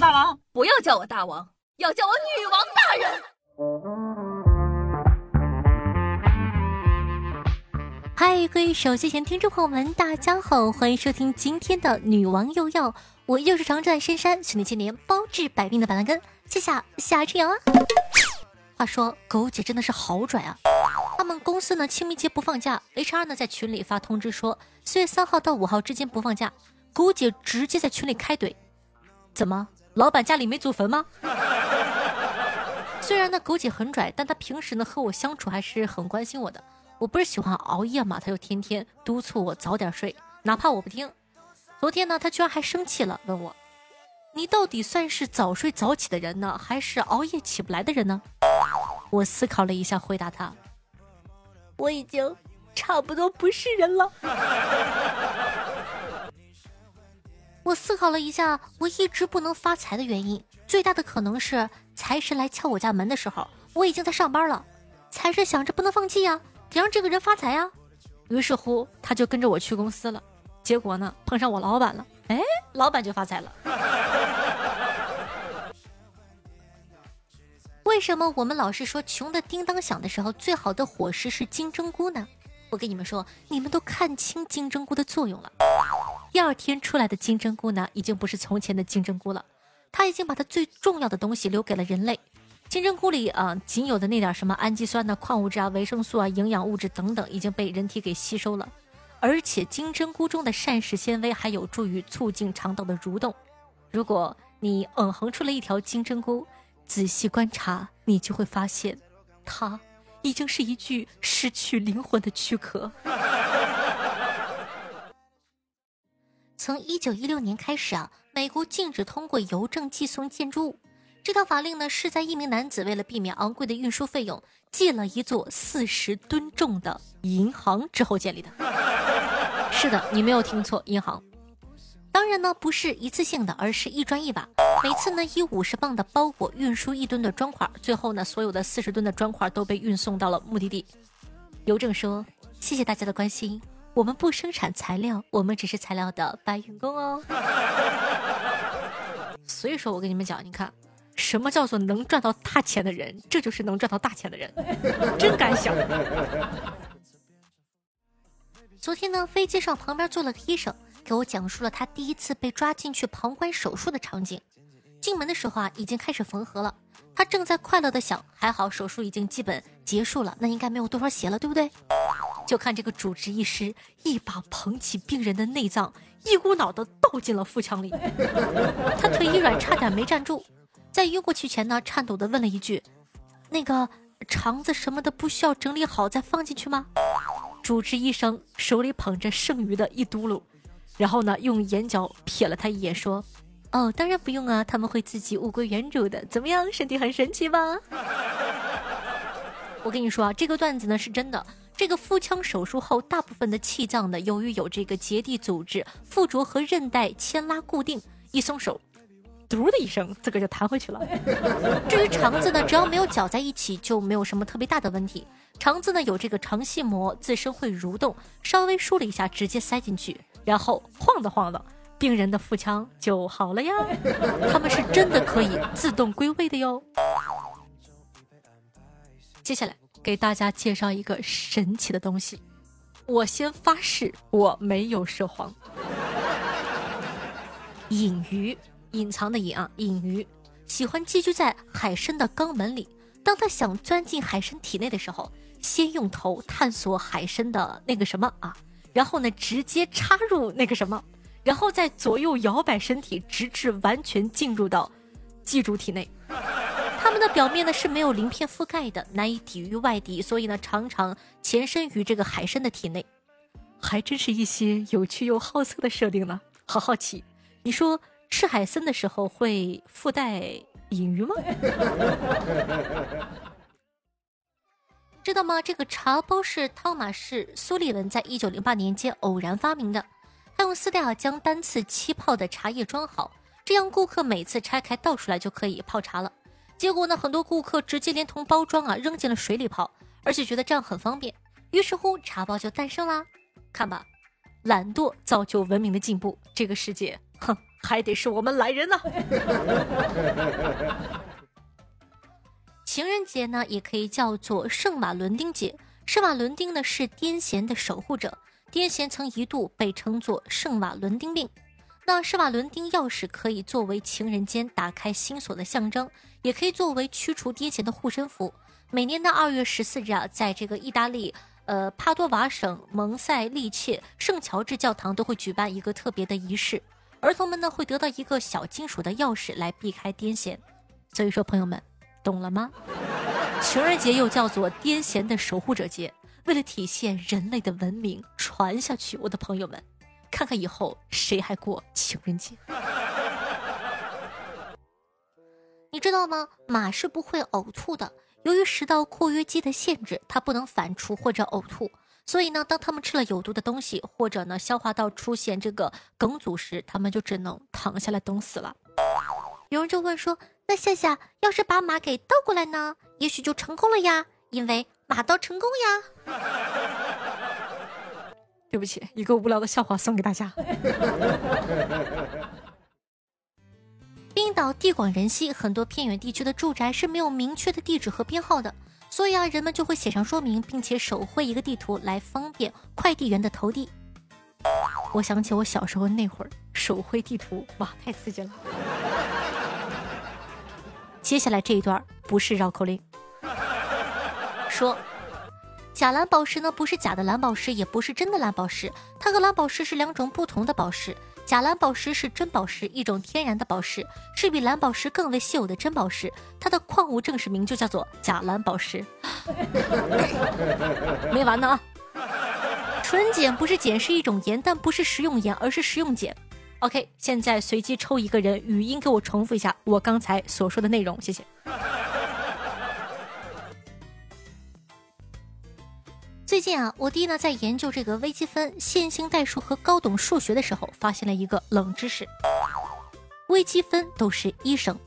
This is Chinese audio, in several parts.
大王，不要叫我大王，要叫我女王大人。嗨，各位手机前听众朋友们，大家好，欢迎收听今天的女王又要，我又是常驻在深山，训练千年，包治百病的板蓝根，谢谢夏春阳啊。话说狗姐真的是好拽啊！他们公司呢清明节不放假，HR 呢在群里发通知说四月三号到五号之间不放假，狗姐直接在群里开怼，怎么老板家里没祖坟吗？虽然呢狗姐很拽，但她平时呢和我相处还是很关心我的。我不是喜欢熬夜嘛，她就天天督促我早点睡，哪怕我不听。昨天呢，她居然还生气了，问我：“你到底算是早睡早起的人呢，还是熬夜起不来的人呢？”我思考了一下，回答他：“我已经差不多不是人了。”我思考了一下，我一直不能发财的原因，最大的可能是财神来敲我家门的时候，我已经在上班了。财神想着不能放弃呀，得让这个人发财呀。于是乎，他就跟着我去公司了。结果呢，碰上我老板了，哎，老板就发财了。为什么我们老是说穷的叮当响的时候，最好的伙食是金针菇呢？我跟你们说，你们都看清金针菇的作用了。第二天出来的金针菇呢，已经不是从前的金针菇了，它已经把它最重要的东西留给了人类。金针菇里啊，仅有的那点什么氨基酸呢、矿物质啊、维生素啊、营养物质等等，已经被人体给吸收了。而且金针菇中的膳食纤维还有助于促进肠道的蠕动。如果你嗯哼出了一条金针菇。仔细观察，你就会发现，它已经是一具失去灵魂的躯壳。从一九一六年开始啊，美国禁止通过邮政寄送建筑物。这套法令呢，是在一名男子为了避免昂贵的运输费用，寄了一座四十吨重的银行之后建立的。是的，你没有听错，银行。当然呢，不是一次性的，而是一砖一瓦。每次呢，以五十磅的包裹运输一吨的砖块，最后呢，所有的四十吨的砖块都被运送到了目的地。邮政说：“谢谢大家的关心，我们不生产材料，我们只是材料的搬运工哦。”所以说我跟你们讲，你看，什么叫做能赚到大钱的人，这就是能赚到大钱的人，真敢想。昨天呢，飞机上旁边坐了个医生。给我讲述了他第一次被抓进去旁观手术的场景。进门的时候啊，已经开始缝合了。他正在快乐的想，还好手术已经基本结束了，那应该没有多少血了，对不对？就看这个主治医师一把捧起病人的内脏，一股脑的倒进了腹腔里。他腿一软，差点没站住。在晕过去前呢，颤抖的问了一句：“那个肠子什么的不需要整理好再放进去吗？”主治医生手里捧着剩余的一嘟噜。然后呢，用眼角瞥了他一眼，说：“哦，当然不用啊，他们会自己物归原主的。怎么样，身体很神奇吧？”我跟你说啊，这个段子呢是真的。这个腹腔手术后，大部分的气脏呢，由于有这个结缔组织附着和韧带牵拉固定，一松手，嘟的一声，自个就弹回去了。至于肠子呢，只要没有搅在一起，就没有什么特别大的问题。肠子呢有这个肠系膜，自身会蠕动，稍微梳了一下，直接塞进去。然后晃荡晃荡，病人的腹腔就好了呀。他们是真的可以自动归位的哟。接下来给大家介绍一个神奇的东西，我先发誓我没有说谎。隐鱼，隐藏的隐啊，隐鱼喜欢寄居在海参的肛门里。当他想钻进海参体内的时候，先用头探索海参的那个什么啊。然后呢，直接插入那个什么，然后再左右摇摆身体，直至完全进入到寄主体内。它们的表面呢是没有鳞片覆盖的，难以抵御外敌，所以呢常常潜身于这个海参的体内。还真是一些有趣又好色的设定呢，好好奇。你说吃海参的时候会附带隐鱼吗？知道吗？这个茶包是汤马士·苏利文在一九零八年间偶然发明的。他用丝带啊将单次沏泡的茶叶装好，这样顾客每次拆开倒出来就可以泡茶了。结果呢，很多顾客直接连同包装啊扔进了水里泡，而且觉得这样很方便。于是乎，茶包就诞生啦。看吧，懒惰造就文明的进步，这个世界哼还得是我们懒人呢。情人节呢，也可以叫做圣马伦丁节。圣马伦丁呢是癫痫的守护者，癫痫曾一度被称作圣马伦丁病。那圣瓦伦丁钥匙可以作为情人间打开心锁的象征，也可以作为驱除癫痫的护身符。每年的二月十四日啊，在这个意大利呃帕多瓦省蒙塞利切圣乔治教堂都会举办一个特别的仪式，儿童们呢会得到一个小金属的钥匙来避开癫痫。所以说，朋友们懂了吗？情人节又叫做癫痫的守护者节，为了体现人类的文明传下去，我的朋友们。看看以后谁还过情人节？你知道吗？马是不会呕吐的，由于食道括约肌的限制，它不能反刍或者呕吐。所以呢，当它们吃了有毒的东西，或者呢消化道出现这个梗阻时，它们就只能躺下来等死了。有人就问说：“那夏夏要是把马给倒过来呢？也许就成功了呀，因为马到成功呀。”对不起，一个无聊的笑话送给大家。冰岛地广人稀，很多偏远地区的住宅是没有明确的地址和编号的，所以啊，人们就会写上说明，并且手绘一个地图来方便快递员的投递。我想起我小时候那会儿手绘地图，哇，太刺激了。接下来这一段不是绕口令，说。假蓝宝石呢，不是假的蓝宝石，也不是真的蓝宝石，它和蓝宝石是两种不同的宝石。假蓝宝石是真宝石，一种天然的宝石，是比蓝宝石更为稀有的真宝石。它的矿物正式名就叫做假蓝宝石。没完呢啊！纯碱不是碱，是一种盐，但不是食用盐，而是食用碱。OK，现在随机抽一个人，语音给我重复一下我刚才所说的内容，谢谢。最近啊，我弟呢在研究这个微积分、线性代数和高等数学的时候，发现了一个冷知识：微积分都是一声，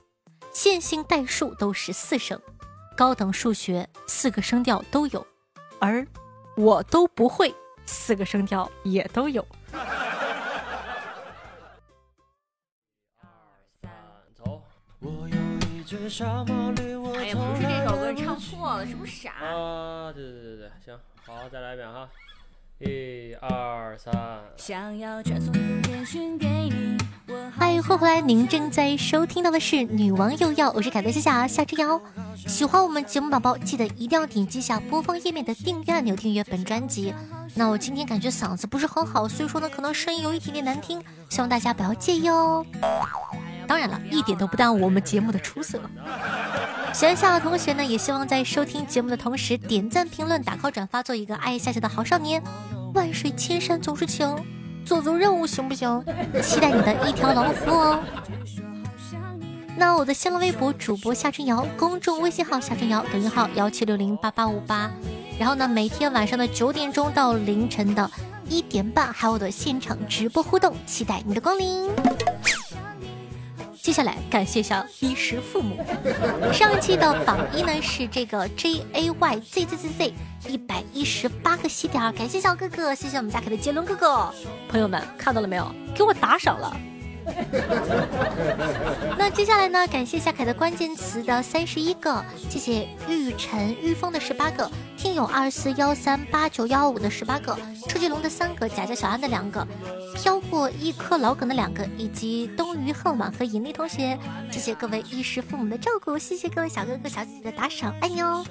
线性代数都是四声，高等数学四个声调都有，而我都不会四个声调也都有。二三走哎呀，不是这首歌，唱错了，是不是傻？啊，对对对对，行，好，再来一遍哈，一二三。想要传送简讯给你。嗨欢迎回来，您正在收听到的是《女王又要》，我是凯德西夏夏之瑶。喜欢我们节目宝宝，记得一定要点击下播放页面的订阅按钮，订阅本专辑。那我今天感觉嗓子不是很好，所以说呢，可能声音有一点点难听，希望大家不要介意哦。当然了，一点都不耽误我们节目的出色。喜欢夏的同学呢，也希望在收听节目的同时点赞、评论、打 call、转发，做一个爱夏夏的好少年。万水千山总是情，做做任务行不行？期待你的一条龙服务哦。那我的新浪微博主播夏春瑶，公众微信号夏春瑶，抖音号幺七六零八八五八。然后呢，每天晚上的九点钟到凌晨的一点半，还有我的现场直播互动，期待你的光临。接下来感谢一下衣食父母。上一期的榜一呢是这个 J A Y Z Z Z Z 一百一十八个喜点，感谢小哥哥，谢谢我们家凯的杰伦哥哥。朋友们看到了没有？给我打赏了。那接下来呢？感谢夏凯的关键词的三十一个，谢谢玉晨玉峰的十八个，听友二四幺三八九幺五的十八个，车继龙的三个，贾家小安的两个，飘过一颗老梗的两个，以及冬鱼恨晚和尹丽同学，谢谢各位衣食父母的照顾，谢谢各位小哥哥小姐姐的打赏，爱你哦。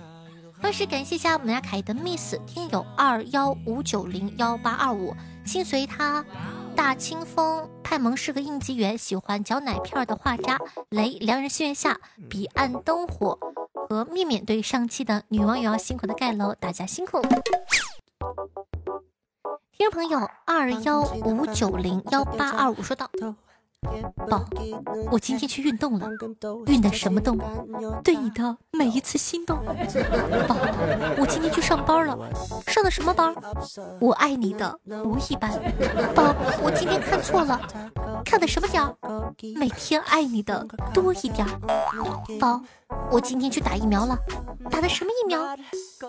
同时感谢一下我们家凯的 miss 听友二幺五九零幺八二五，心随他。大清风，派蒙是个应急员，喜欢嚼奶片的画渣雷，良人心愿下，彼岸灯火和面面对上期的女网友要辛苦的盖楼，大家辛苦。听众朋友二幺五九零幺八二五说道。宝，我今天去运动了，运的什么动？对你的每一次心动。宝，我今天去上班了，上的什么班？我爱你的无意班。宝，我今天看错了，看的什么点？每天爱你的多一点。宝，我今天去打疫苗了，打的什么疫苗？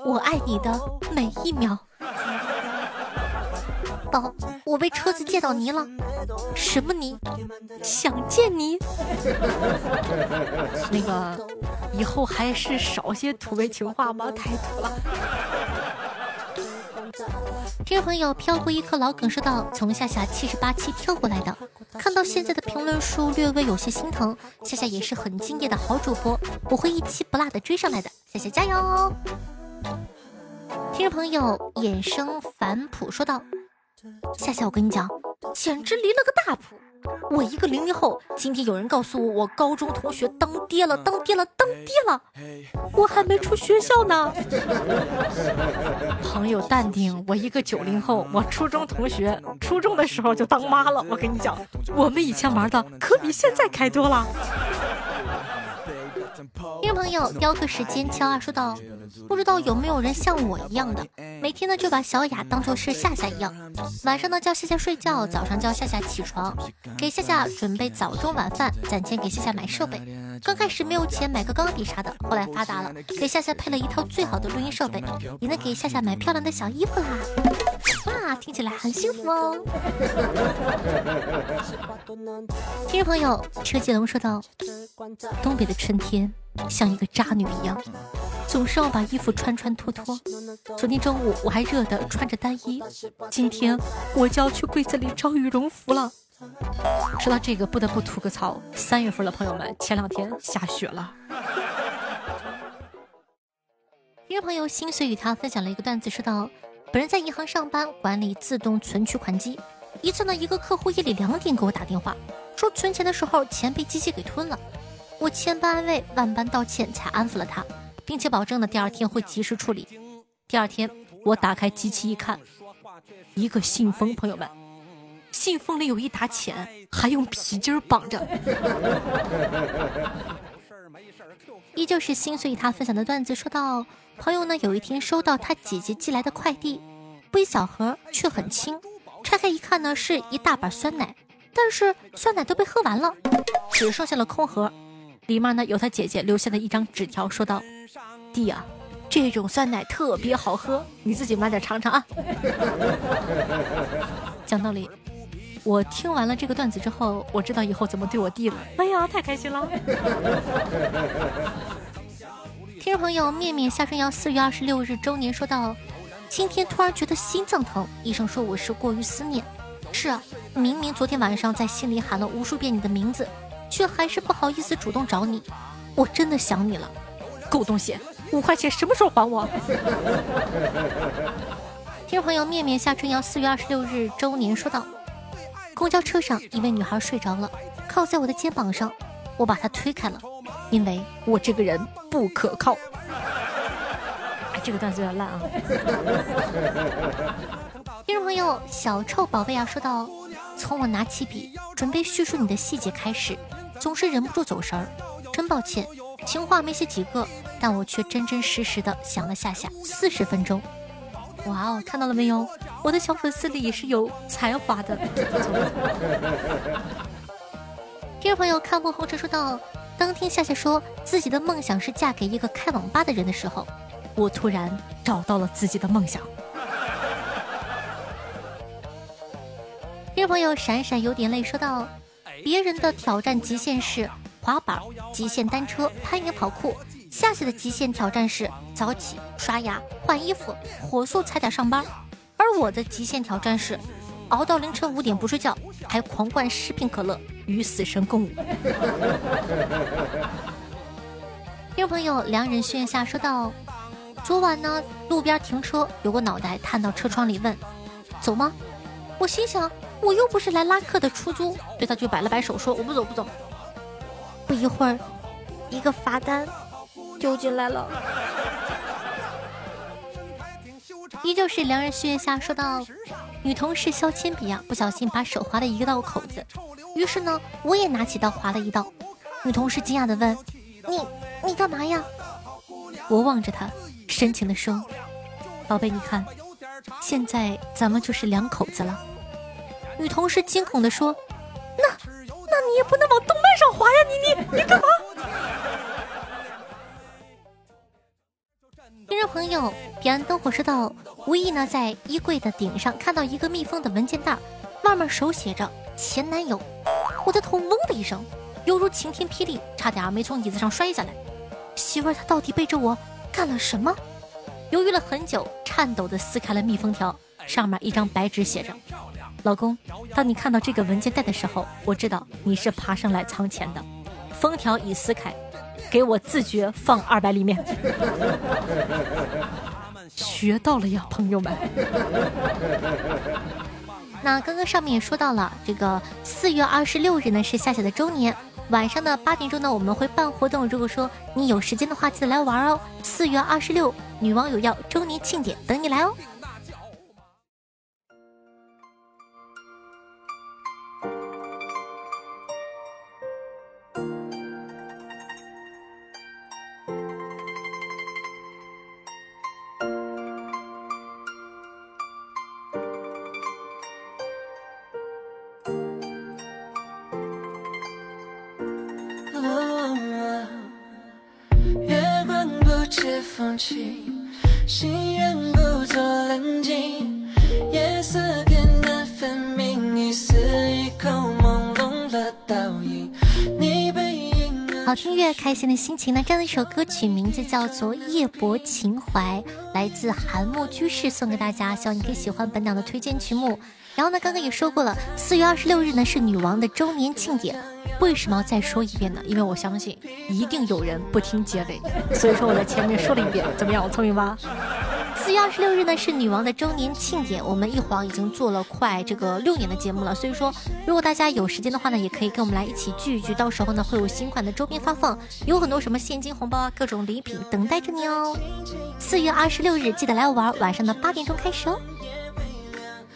我爱你的每一秒。宝，我被车子溅到泥了。什么泥？想见你。那个，以后还是少些土味情话吧，太土了。听众朋友飘过一颗老梗说道：“从夏夏七十八期跳过来的，看到现在的评论数略微有些心疼。夏夏也是很敬业的好主播，我会一期不落的追上来的，夏夏加油！听众朋友衍生反哺说道：“夏夏，我跟你讲，简直离了个大谱。”我一个零零后，今天有人告诉我，我高中同学当爹了，当爹了，当爹了，我还没出学校呢。朋友淡定，我一个九零后，我初中同学初中的时候就当妈了。我跟你讲，我们以前玩的可比现在开多了。听众朋友，雕刻时间悄二说道：“不知道有没有人像我一样的，每天呢就把小雅当做是夏夏一样，晚上呢叫夏夏睡觉，早上叫夏夏起床，给夏夏准备早中晚饭，攒钱给夏夏买设备。刚开始没有钱买个钢笔啥的，后来发达了，给夏夏配了一套最好的录音设备，也能给夏夏买漂亮的小衣服啦。哇，听起来很幸福哦。听众朋友，车继龙说道：东北的春天。”像一个渣女一样，总是要把衣服穿穿脱脱。昨天中午我还热的穿着单衣，今天我就要去柜子里找羽绒服了。说到这个，不得不吐个槽：三月份了，朋友们，前两天下雪了。一个朋友心碎与他分享了一个段子，说道：本人在银行上班，管理自动存取款机。一次呢，一个客户夜里两点给我打电话，说存钱的时候钱被机器给吞了。我千般安慰，万般道歉，才安抚了他，并且保证呢第二天会及时处理。第二天，我打开机器一看，一个信封，朋友们，信封里有一沓钱，还用皮筋绑着。依旧是心碎他分享的段子，说到朋友呢，有一天收到他姐姐寄来的快递，不一小盒，却很轻，拆开一看呢，是一大把酸奶，但是酸奶都被喝完了，只剩下了空盒。里面呢有他姐姐留下的一张纸条，说道：“弟啊，这种酸奶特别好喝，你自己买点尝尝啊。”讲道理，我听完了这个段子之后，我知道以后怎么对我弟了。哎呀，太开心了！听众朋友，面面夏春瑶四月二十六日周年说道：“今天突然觉得心脏疼，医生说我是过于思念。是啊，明明昨天晚上在心里喊了无数遍你的名字。”却还是不好意思主动找你，我真的想你了。狗东西，五块钱什么时候还我？听众朋友面面夏春瑶四月二十六日周年说道：公交车上一位女孩睡着了，靠在我的肩膀上，我把她推开了，因为我这个人不可靠。哎，这个段子有点烂啊。听众朋友小臭宝贝啊说道：从我拿起笔准备叙述你的细节开始。总是忍不住走神儿，真抱歉，情话没写几个，但我却真真实实的想了下下四十分钟。哇哦，看到了没有？我的小粉丝里也是有才华的。听众朋友看破红尘说道：当听夏夏说自己的梦想是嫁给一个开网吧的人的时候，我突然找到了自己的梦想。听众朋友闪闪有点泪说道。别人的挑战极限是滑板、极限单车、攀岩、跑酷；夏夏的极限挑战是早起、刷牙、换衣服、火速踩点上班；而我的极限挑战是熬到凌晨五点不睡觉，还狂灌十瓶可乐，与死神共舞。听众朋友，良人炫下说道：昨晚呢，路边停车，有个脑袋探到车窗里问：“走吗？”我心想。我又不是来拉客的出租，对他就摆了摆手说：“我不走，不走。”不一会儿，一个罚单丢进来了。依旧是良人虚月下说道：“女同事削铅笔啊，不小心把手划了一个道口子。于是呢，我也拿起刀划了一道。女同事惊讶的问：‘你你干嘛呀？’我望着她，深情的说：‘宝贝，你看，现在咱们就是两口子了。’”女同事惊恐地说：“那，那你也不能往动脉上划呀！你你你干嘛？” 听众朋友，彼岸灯火说道：“无意呢在衣柜的顶上看到一个密封的文件袋，外面手写着前男友。我的头嗡的一声，犹如晴天霹雳，差点没从椅子上摔下来。媳妇儿她到底背着我干了什么？犹豫了很久，颤抖的撕开了密封条，上面一张白纸写着：老公，当你看到这个文件袋的时候，我知道你是爬上来藏钱的。封条已撕开。”给我自觉放二百里面，学到了呀，朋友们。那刚刚上面也说到了，这个四月二十六日呢是夏夏的周年，晚上的八点钟呢我们会办活动，如果说你有时间的话，记得来玩哦。四月二十六，女网友要周年庆典，等你来哦。好听越，开心的心情呢？这样的一首歌曲名字叫做《夜泊情怀》，来自韩木居士，送给大家，希望你可以喜欢本档的推荐曲目。然后呢，刚刚也说过了，四月二十六日呢是女王的周年庆典。为什么要再说一遍呢？因为我相信一定有人不听结尾，所以说我在前面说了一遍，怎么样？我聪明吧？四月二十六日呢是女王的周年庆典，我们一晃已经做了快这个六年的节目了，所以说如果大家有时间的话呢，也可以跟我们来一起聚一聚，到时候呢会有新款的周边发放，有很多什么现金红包啊，各种礼品等待着你哦。四月二十六日记得来玩，晚上的八点钟开始哦。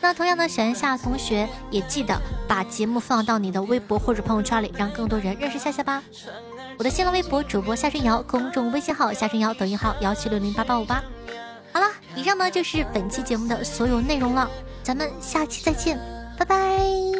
那同样呢，小夏同学也记得把节目放到你的微博或者朋友圈里，让更多人认识夏夏吧。我的新浪微博主播夏春瑶，公众微信号夏春瑶，抖音号幺七六零八八五八。好了，以上呢就是本期节目的所有内容了，咱们下期再见，拜拜。